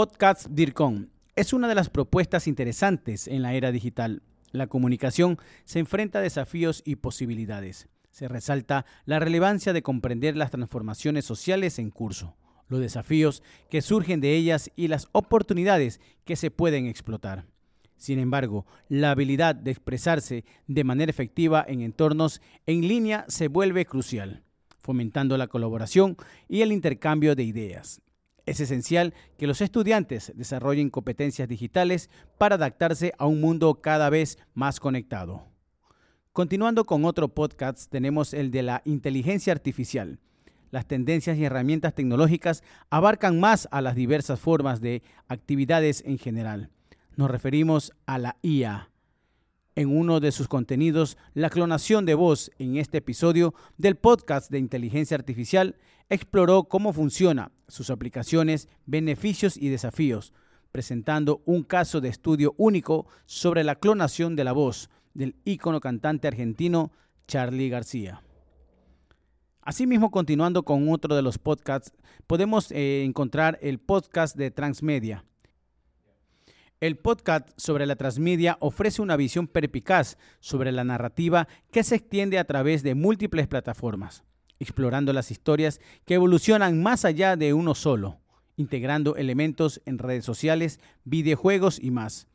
Podcast DIRCON es una de las propuestas interesantes en la era digital. La comunicación se enfrenta a desafíos y posibilidades. Se resalta la relevancia de comprender las transformaciones sociales en curso, los desafíos que surgen de ellas y las oportunidades que se pueden explotar. Sin embargo, la habilidad de expresarse de manera efectiva en entornos en línea se vuelve crucial, fomentando la colaboración y el intercambio de ideas. Es esencial que los estudiantes desarrollen competencias digitales para adaptarse a un mundo cada vez más conectado. Continuando con otro podcast, tenemos el de la inteligencia artificial. Las tendencias y herramientas tecnológicas abarcan más a las diversas formas de actividades en general nos referimos a la IA. En uno de sus contenidos, la clonación de voz en este episodio del podcast de inteligencia artificial exploró cómo funciona, sus aplicaciones, beneficios y desafíos, presentando un caso de estudio único sobre la clonación de la voz del ícono cantante argentino Charlie García. Asimismo, continuando con otro de los podcasts, podemos eh, encontrar el podcast de Transmedia, el podcast sobre la transmedia ofrece una visión perpicaz sobre la narrativa que se extiende a través de múltiples plataformas, explorando las historias que evolucionan más allá de uno solo, integrando elementos en redes sociales, videojuegos y más.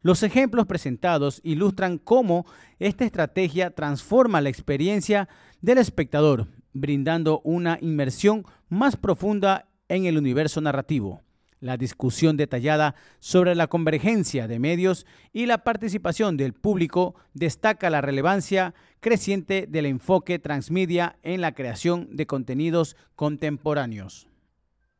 Los ejemplos presentados ilustran cómo esta estrategia transforma la experiencia del espectador, brindando una inmersión más profunda en el universo narrativo la discusión detallada sobre la convergencia de medios y la participación del público destaca la relevancia creciente del enfoque transmedia en la creación de contenidos contemporáneos.